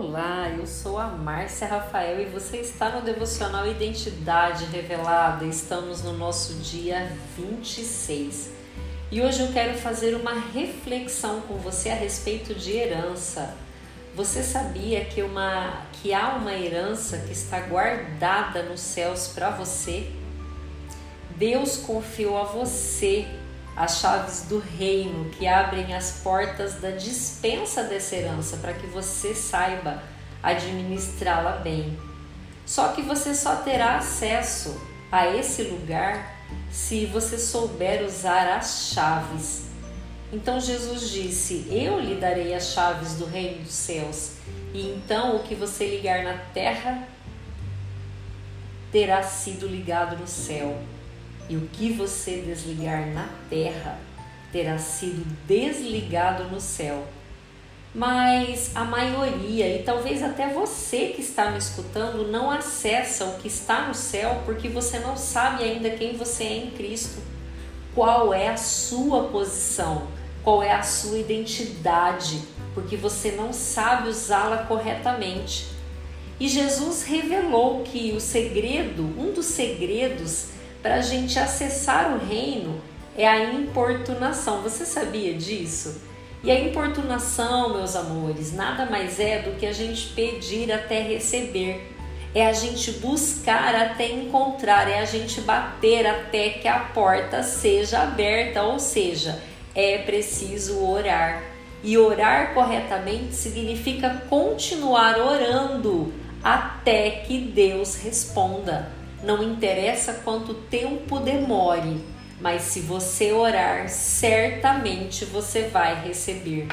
Olá, eu sou a Márcia Rafael e você está no devocional Identidade Revelada. Estamos no nosso dia 26 e hoje eu quero fazer uma reflexão com você a respeito de herança. Você sabia que, uma, que há uma herança que está guardada nos céus para você? Deus confiou a você as chaves do reino que abrem as portas da dispensa dessa herança para que você saiba administrá-la bem. Só que você só terá acesso a esse lugar se você souber usar as chaves. Então Jesus disse: Eu lhe darei as chaves do reino dos céus, e então o que você ligar na terra terá sido ligado no céu e o que você desligar na terra terá sido desligado no céu. Mas a maioria, e talvez até você que está me escutando, não acessa o que está no céu porque você não sabe ainda quem você é em Cristo. Qual é a sua posição? Qual é a sua identidade? Porque você não sabe usá-la corretamente. E Jesus revelou que o segredo, um dos segredos para a gente acessar o reino é a importunação. Você sabia disso? E a importunação, meus amores, nada mais é do que a gente pedir até receber. É a gente buscar até encontrar, é a gente bater até que a porta seja aberta, ou seja, é preciso orar. E orar corretamente significa continuar orando até que Deus responda. Não interessa quanto tempo demore, mas se você orar, certamente você vai receber.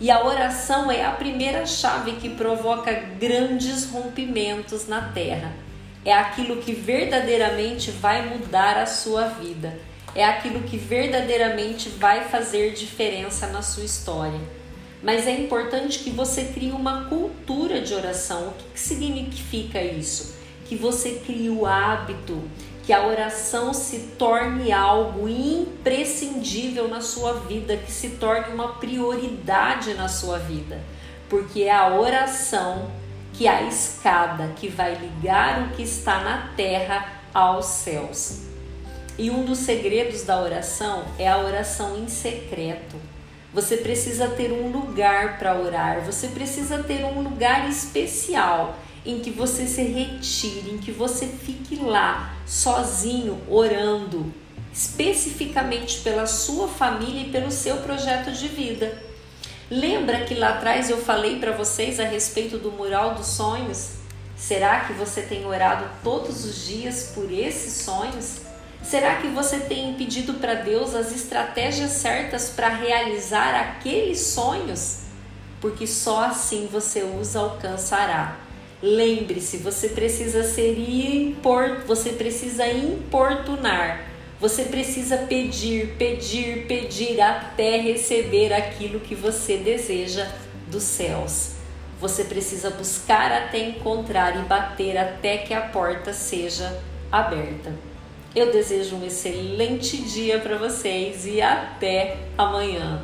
E a oração é a primeira chave que provoca grandes rompimentos na terra. É aquilo que verdadeiramente vai mudar a sua vida. É aquilo que verdadeiramente vai fazer diferença na sua história. Mas é importante que você crie uma cultura de oração. O que, significa isso? Que você crie o hábito, que a oração se torne algo imprescindível na sua vida, que se torne uma prioridade na sua vida, porque é a oração que é a escada que vai ligar o que está na terra aos céus. E um dos segredos da oração é a oração em secreto. Você precisa ter um lugar para orar, você precisa ter um lugar especial em que você se retire, em que você fique lá sozinho orando, especificamente pela sua família e pelo seu projeto de vida. Lembra que lá atrás eu falei para vocês a respeito do mural dos sonhos? Será que você tem orado todos os dias por esses sonhos? Será que você tem pedido para Deus as estratégias certas para realizar aqueles sonhos? Porque só assim você os alcançará. Lembre-se, você precisa ser import, você precisa importunar. Você precisa pedir, pedir, pedir até receber aquilo que você deseja dos céus. Você precisa buscar até encontrar e bater até que a porta seja aberta. Eu desejo um excelente dia para vocês e até amanhã.